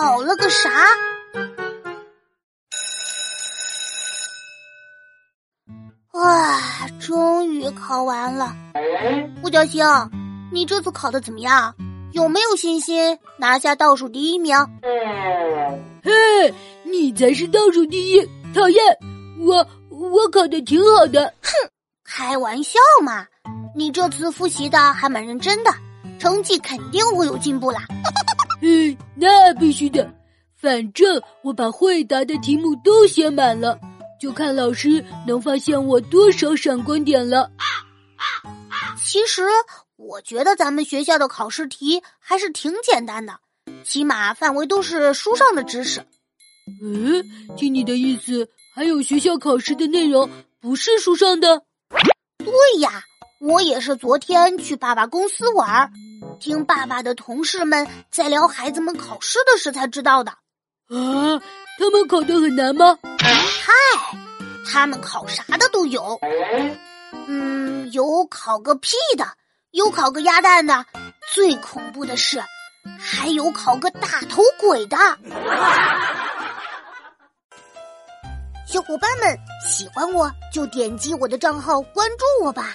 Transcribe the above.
考了个啥？哇，终于考完了！胡小星，你这次考的怎么样？有没有信心拿下倒数第一名？嘿，你才是倒数第一！讨厌，我我考的挺好的。哼，开玩笑嘛！你这次复习的还蛮认真的，成绩肯定会有进步啦。嗯，那必须的，反正我把会答的题目都写满了，就看老师能发现我多少闪光点了。其实我觉得咱们学校的考试题还是挺简单的，起码范围都是书上的知识。嗯，听你的意思，还有学校考试的内容不是书上的？对呀，我也是昨天去爸爸公司玩。听爸爸的同事们在聊孩子们考试的事才知道的。啊，他们考的很难吗？嗨，他们考啥的都有。嗯，有考个屁的，有考个鸭蛋的，最恐怖的是，还有考个大头鬼的。小伙伴们喜欢我就点击我的账号关注我吧。